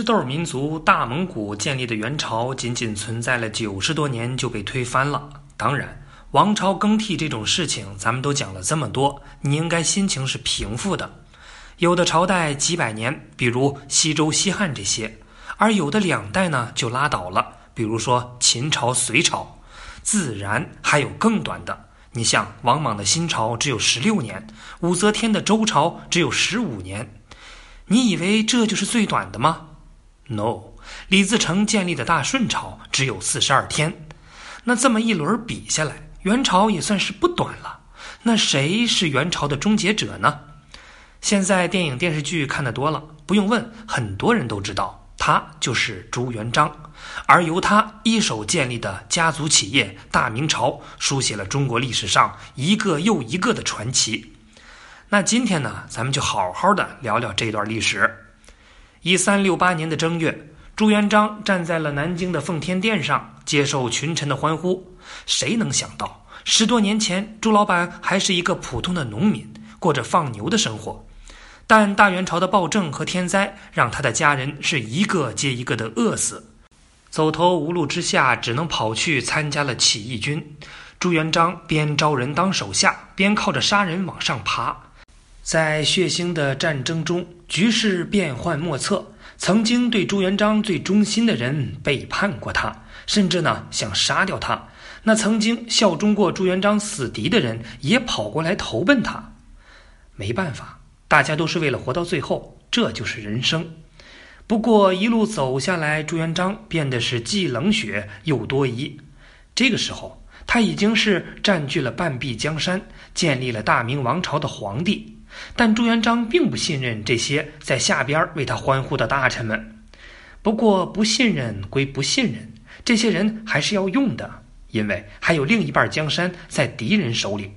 吃豆民族大蒙古建立的元朝，仅仅存在了九十多年就被推翻了。当然，王朝更替这种事情，咱们都讲了这么多，你应该心情是平复的。有的朝代几百年，比如西周、西汉这些；而有的两代呢就拉倒了，比如说秦朝、隋朝。自然还有更短的，你像王莽的新朝只有十六年，武则天的周朝只有十五年。你以为这就是最短的吗？No，李自成建立的大顺朝只有四十二天，那这么一轮比下来，元朝也算是不短了。那谁是元朝的终结者呢？现在电影电视剧看得多了，不用问，很多人都知道，他就是朱元璋。而由他一手建立的家族企业大明朝，书写了中国历史上一个又一个的传奇。那今天呢，咱们就好好的聊聊这段历史。一三六八年的正月，朱元璋站在了南京的奉天殿上，接受群臣的欢呼。谁能想到，十多年前，朱老板还是一个普通的农民，过着放牛的生活。但大元朝的暴政和天灾，让他的家人是一个接一个的饿死，走投无路之下，只能跑去参加了起义军。朱元璋边招人当手下，边靠着杀人往上爬。在血腥的战争中，局势变幻莫测。曾经对朱元璋最忠心的人背叛过他，甚至呢想杀掉他。那曾经效忠过朱元璋死敌的人也跑过来投奔他。没办法，大家都是为了活到最后，这就是人生。不过一路走下来，朱元璋变得是既冷血又多疑。这个时候，他已经是占据了半壁江山，建立了大明王朝的皇帝。但朱元璋并不信任这些在下边为他欢呼的大臣们。不过，不信任归不信任，这些人还是要用的，因为还有另一半江山在敌人手里。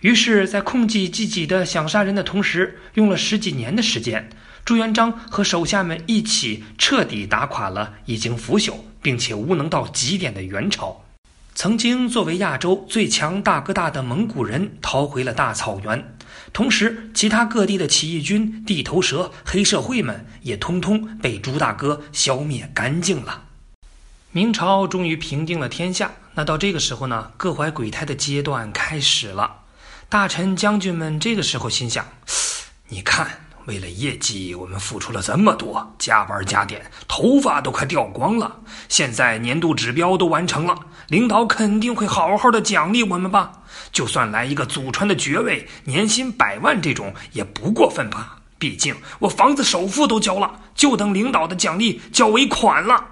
于是，在控制自己的想杀人的同时，用了十几年的时间，朱元璋和手下们一起彻底打垮了已经腐朽并且无能到极点的元朝。曾经作为亚洲最强大哥大的蒙古人逃回了大草原。同时，其他各地的起义军、地头蛇、黑社会们也通通被朱大哥消灭干净了。明朝终于平定了天下。那到这个时候呢，各怀鬼胎的阶段开始了。大臣将军们这个时候心想：你看。为了业绩，我们付出了这么多，加班加点，头发都快掉光了。现在年度指标都完成了，领导肯定会好好的奖励我们吧？就算来一个祖传的爵位，年薪百万这种也不过分吧？毕竟我房子首付都交了，就等领导的奖励交尾款了。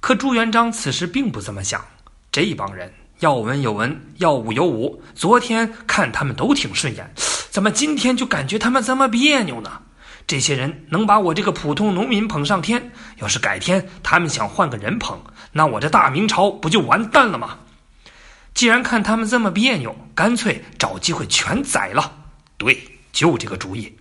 可朱元璋此时并不这么想，这帮人要文有文，要武有武，昨天看他们都挺顺眼。怎么今天就感觉他们这么别扭呢？这些人能把我这个普通农民捧上天，要是改天他们想换个人捧，那我这大明朝不就完蛋了吗？既然看他们这么别扭，干脆找机会全宰了。对，就这个主意。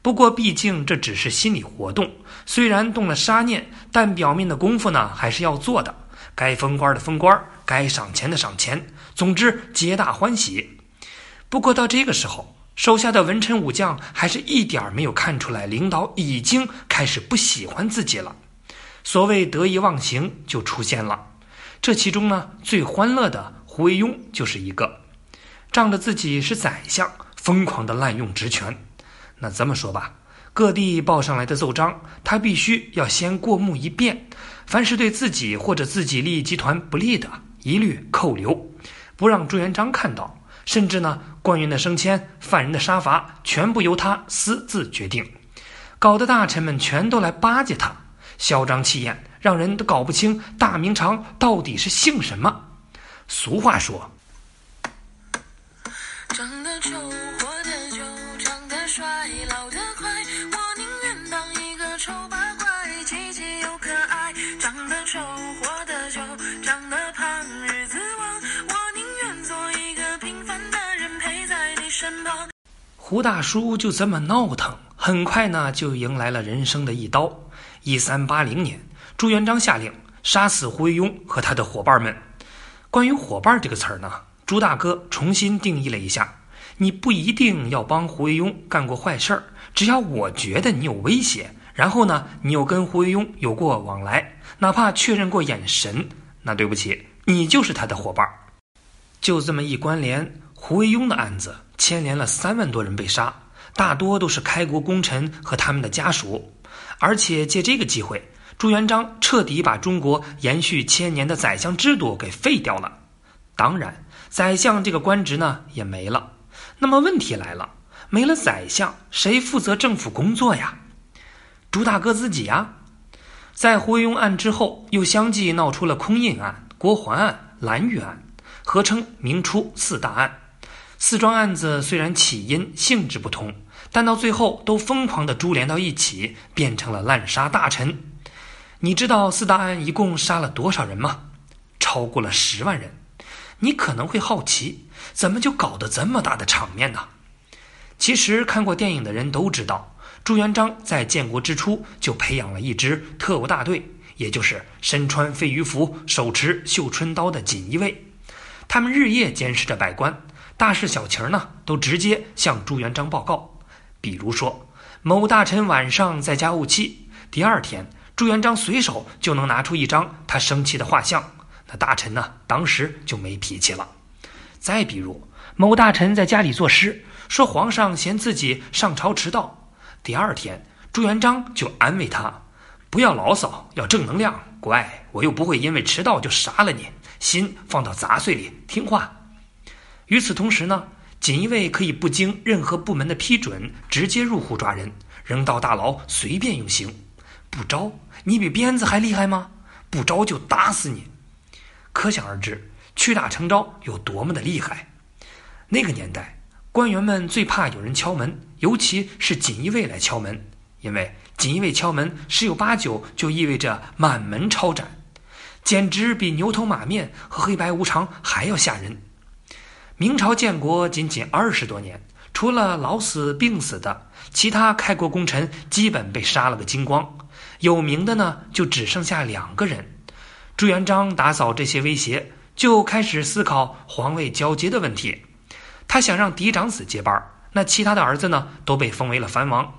不过毕竟这只是心理活动，虽然动了杀念，但表面的功夫呢还是要做的。该封官的封官，该赏钱的赏钱，总之皆大欢喜。不过到这个时候。手下的文臣武将还是一点儿没有看出来，领导已经开始不喜欢自己了。所谓得意忘形就出现了。这其中呢，最欢乐的胡惟庸就是一个，仗着自己是宰相，疯狂的滥用职权。那这么说吧，各地报上来的奏章，他必须要先过目一遍，凡是对自己或者自己利益集团不利的，一律扣留，不让朱元璋看到。甚至呢，官员的升迁、犯人的杀伐，全部由他私自决定，搞得大臣们全都来巴结他，嚣张气焰，让人都搞不清大明朝到底是姓什么。俗话说。胡大叔就这么闹腾，很快呢就迎来了人生的一刀。一三八零年，朱元璋下令杀死胡惟庸和他的伙伴们。关于“伙伴”这个词儿呢，朱大哥重新定义了一下：你不一定要帮胡惟庸干过坏事儿，只要我觉得你有威胁，然后呢，你又跟胡惟庸有过往来，哪怕确认过眼神，那对不起，你就是他的伙伴。就这么一关联，胡惟庸的案子牵连了三万多人被杀，大多都是开国功臣和他们的家属。而且借这个机会，朱元璋彻底把中国延续千年的宰相制度给废掉了。当然，宰相这个官职呢也没了。那么问题来了，没了宰相，谁负责政府工作呀？朱大哥自己呀，在胡惟庸案之后，又相继闹出了空印案、郭桓案、蓝玉案，合称明初四大案。四桩案子虽然起因性质不同，但到最后都疯狂的株连到一起，变成了滥杀大臣。你知道四大案一共杀了多少人吗？超过了十万人。你可能会好奇，怎么就搞得这么大的场面呢？其实看过电影的人都知道。朱元璋在建国之初就培养了一支特务大队，也就是身穿飞鱼服、手持绣春刀的锦衣卫。他们日夜监视着百官，大事小情呢都直接向朱元璋报告。比如说，某大臣晚上在家怄气，第二天朱元璋随手就能拿出一张他生气的画像，那大臣呢当时就没脾气了。再比如，某大臣在家里作诗，说皇上嫌自己上朝迟到。第二天，朱元璋就安慰他：“不要牢骚，要正能量。乖，我又不会因为迟到就杀了你。心放到杂碎里，听话。”与此同时呢，锦衣卫可以不经任何部门的批准，直接入户抓人，扔到大牢随便用刑。不招，你比鞭子还厉害吗？不招就打死你。可想而知，屈打成招有多么的厉害。那个年代。官员们最怕有人敲门，尤其是锦衣卫来敲门，因为锦衣卫敲门十有八九就意味着满门抄斩，简直比牛头马面和黑白无常还要吓人。明朝建国仅仅二十多年，除了老死病死的，其他开国功臣基本被杀了个精光，有名的呢就只剩下两个人。朱元璋打扫这些威胁，就开始思考皇位交接的问题。他想让嫡长子接班，那其他的儿子呢都被封为了藩王。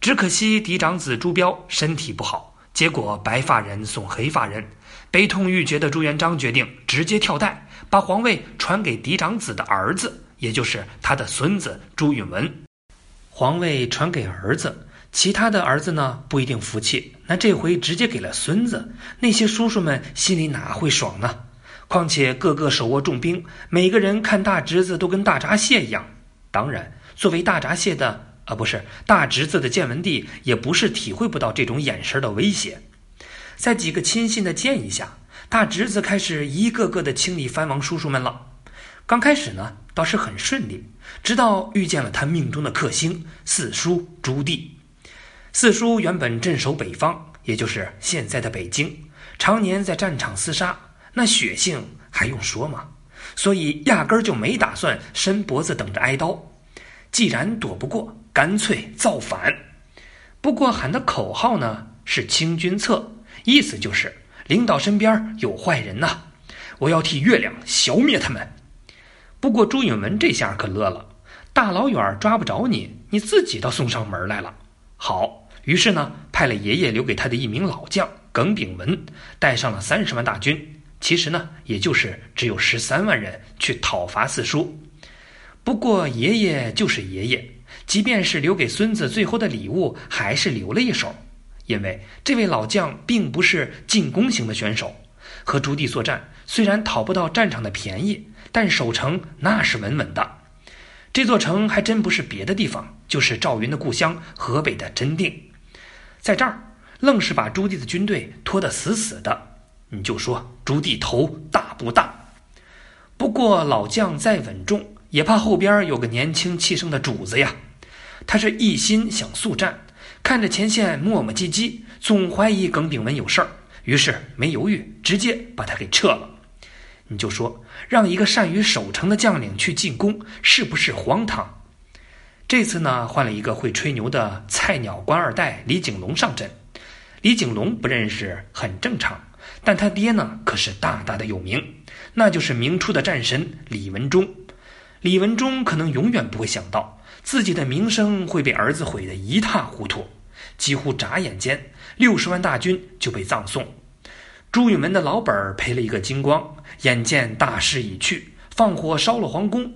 只可惜嫡长子朱标身体不好，结果白发人送黑发人。悲痛欲绝的朱元璋决定直接跳代，把皇位传给嫡长子的儿子，也就是他的孙子朱允文。皇位传给儿子，其他的儿子呢不一定服气。那这回直接给了孙子，那些叔叔们心里哪会爽呢？况且个个手握重兵，每个人看大侄子都跟大闸蟹一样。当然，作为大闸蟹的啊，不是大侄子的建文帝，也不是体会不到这种眼神的威胁。在几个亲信的建议下，大侄子开始一个个的清理藩王叔叔们了。刚开始呢，倒是很顺利，直到遇见了他命中的克星四叔朱棣。四叔原本镇守北方，也就是现在的北京，常年在战场厮杀。那血性还用说吗？所以压根儿就没打算伸脖子等着挨刀。既然躲不过，干脆造反。不过喊的口号呢是“清君侧”，意思就是领导身边有坏人呐，我要替月亮消灭他们。不过朱允文这下可乐了，大老远抓不着你，你自己倒送上门来了。好，于是呢派了爷爷留给他的一名老将耿炳文，带上了三十万大军。其实呢，也就是只有十三万人去讨伐四叔。不过爷爷就是爷爷，即便是留给孙子最后的礼物，还是留了一手。因为这位老将并不是进攻型的选手，和朱棣作战虽然讨不到战场的便宜，但守城那是稳稳的。这座城还真不是别的地方，就是赵云的故乡河北的真定。在这儿，愣是把朱棣的军队拖得死死的。你就说朱棣头大不大？不过老将再稳重，也怕后边有个年轻气盛的主子呀。他是一心想速战，看着前线磨磨唧唧，总怀疑耿炳文有事儿，于是没犹豫，直接把他给撤了。你就说让一个善于守城的将领去进攻，是不是荒唐？这次呢，换了一个会吹牛的菜鸟官二代李景龙上阵。李景龙不认识很正常。但他爹呢，可是大大的有名，那就是明初的战神李文忠。李文忠可能永远不会想到，自己的名声会被儿子毁得一塌糊涂。几乎眨眼间，六十万大军就被葬送。朱允炆的老本儿赔了一个精光，眼见大势已去，放火烧了皇宫。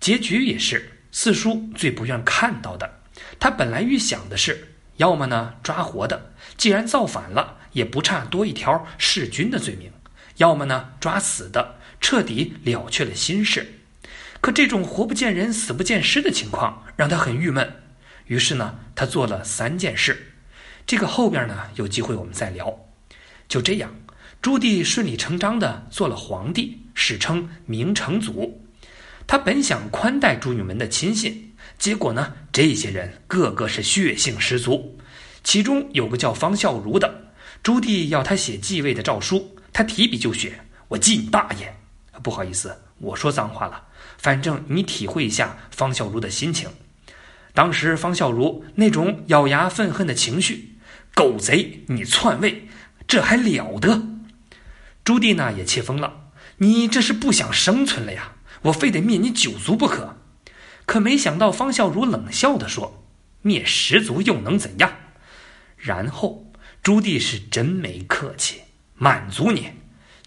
结局也是四叔最不愿看到的。他本来预想的是，要么呢抓活的，既然造反了，也不差多一条弑君的罪名；要么呢抓死的，彻底了却了心事。可这种活不见人，死不见尸的情况让他很郁闷。于是呢，他做了三件事。这个后边呢有机会我们再聊。就这样，朱棣顺理成章的做了皇帝，史称明成祖。他本想宽待朱允炆的亲信，结果呢，这些人个个是血性十足。其中有个叫方孝孺的，朱棣要他写继位的诏书，他提笔就写：“我记你大爷！”不好意思，我说脏话了。反正你体会一下方孝孺的心情。当时方孝孺那种咬牙愤恨的情绪，狗贼，你篡位，这还了得！朱棣呢也气疯了，你这是不想生存了呀？我非得灭你九族不可。可没想到方孝孺冷笑的说：“灭十族又能怎样？”然后朱棣是真没客气，满足你。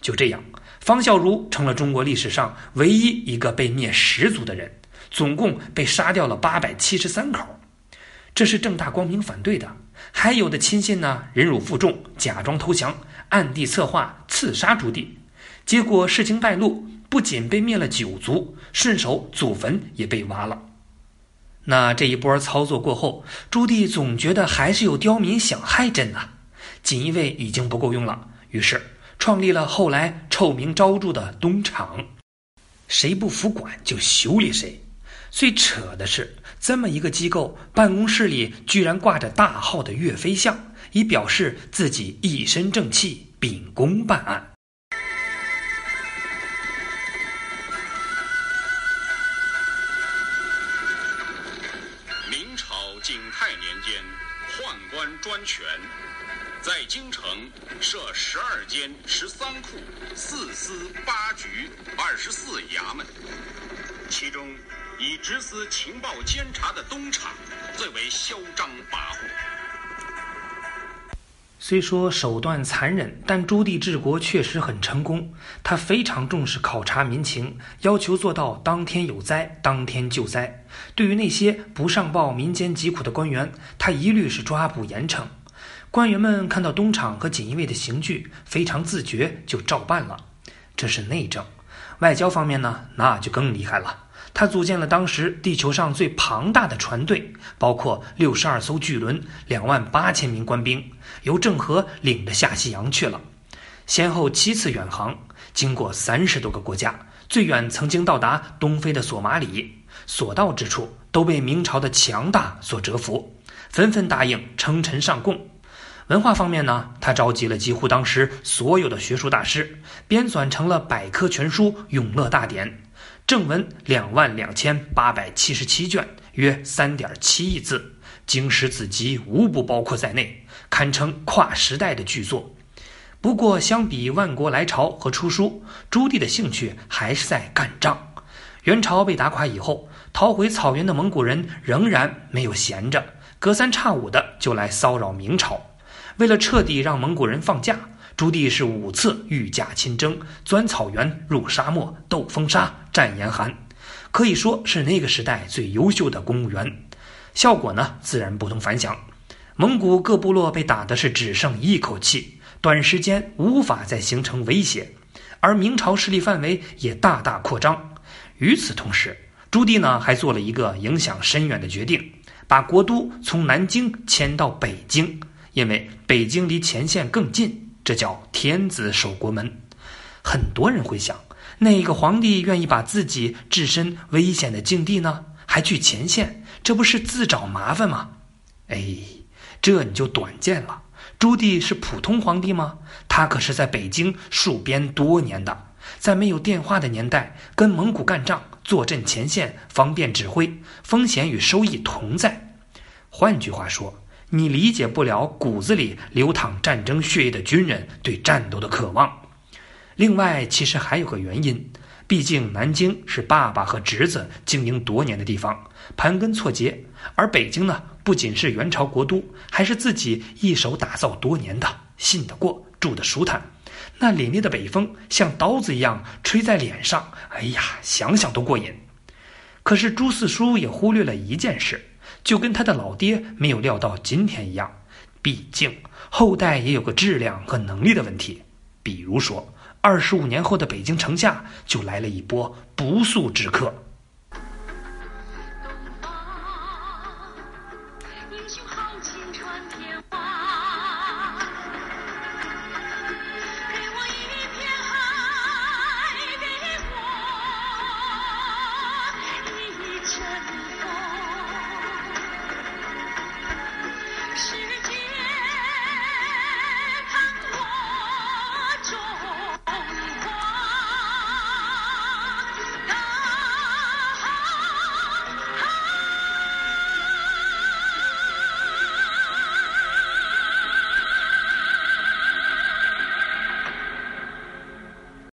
就这样。方孝孺成了中国历史上唯一一个被灭十族的人，总共被杀掉了八百七十三口。这是正大光明反对的，还有的亲信呢，忍辱负重，假装投降，暗地策划刺杀朱棣。结果事情败露，不仅被灭了九族，顺手祖坟也被挖了。那这一波操作过后，朱棣总觉得还是有刁民想害朕啊，锦衣卫已经不够用了，于是。创立了后来臭名昭著的东厂，谁不服管就修理谁。最扯的是，这么一个机构办公室里居然挂着大号的岳飞像，以表示自己一身正气，秉公办案。京城设十二间十三库、四司八局、二十四衙门，其中以执司情报监察的东厂最为嚣张跋扈。虽说手段残忍，但朱棣治国确实很成功。他非常重视考察民情，要求做到当天有灾当天救灾。对于那些不上报民间疾苦的官员，他一律是抓捕严惩。官员们看到东厂和锦衣卫的刑具，非常自觉，就照办了。这是内政。外交方面呢，那就更厉害了。他组建了当时地球上最庞大的船队，包括六十二艘巨轮、两万八千名官兵，由郑和领着下西洋去了，先后七次远航，经过三十多个国家，最远曾经到达东非的索马里，所到之处都被明朝的强大所折服，纷纷答应称臣上贡。文化方面呢，他召集了几乎当时所有的学术大师，编纂成了百科全书《永乐大典》，正文两万两千八百七十七卷，约三点七亿字，经史子集无不包括在内，堪称跨时代的巨作。不过，相比万国来朝和出书，朱棣的兴趣还是在干仗。元朝被打垮以后，逃回草原的蒙古人仍然没有闲着，隔三差五的就来骚扰明朝。为了彻底让蒙古人放假，朱棣是五次御驾亲征，钻草原、入沙漠、斗风沙、战严寒，可以说是那个时代最优秀的公务员。效果呢，自然不同凡响。蒙古各部落被打的是只剩一口气，短时间无法再形成威胁，而明朝势力范围也大大扩张。与此同时，朱棣呢还做了一个影响深远的决定，把国都从南京迁到北京。因为北京离前线更近，这叫天子守国门。很多人会想，哪个皇帝愿意把自己置身危险的境地呢？还去前线，这不是自找麻烦吗？哎，这你就短见了。朱棣是普通皇帝吗？他可是在北京戍边多年的，在没有电话的年代，跟蒙古干仗，坐镇前线，方便指挥，风险与收益同在。换句话说。你理解不了骨子里流淌战争血液的军人对战斗的渴望。另外，其实还有个原因：毕竟南京是爸爸和侄子经营多年的地方，盘根错节；而北京呢，不仅是元朝国都，还是自己一手打造多年的，信得过，住得舒坦。那凛冽的北风像刀子一样吹在脸上，哎呀，想想都过瘾。可是朱四叔也忽略了一件事，就跟他的老爹没有料到今天一样，毕竟后代也有个质量和能力的问题。比如说，二十五年后的北京城下就来了一波不速之客。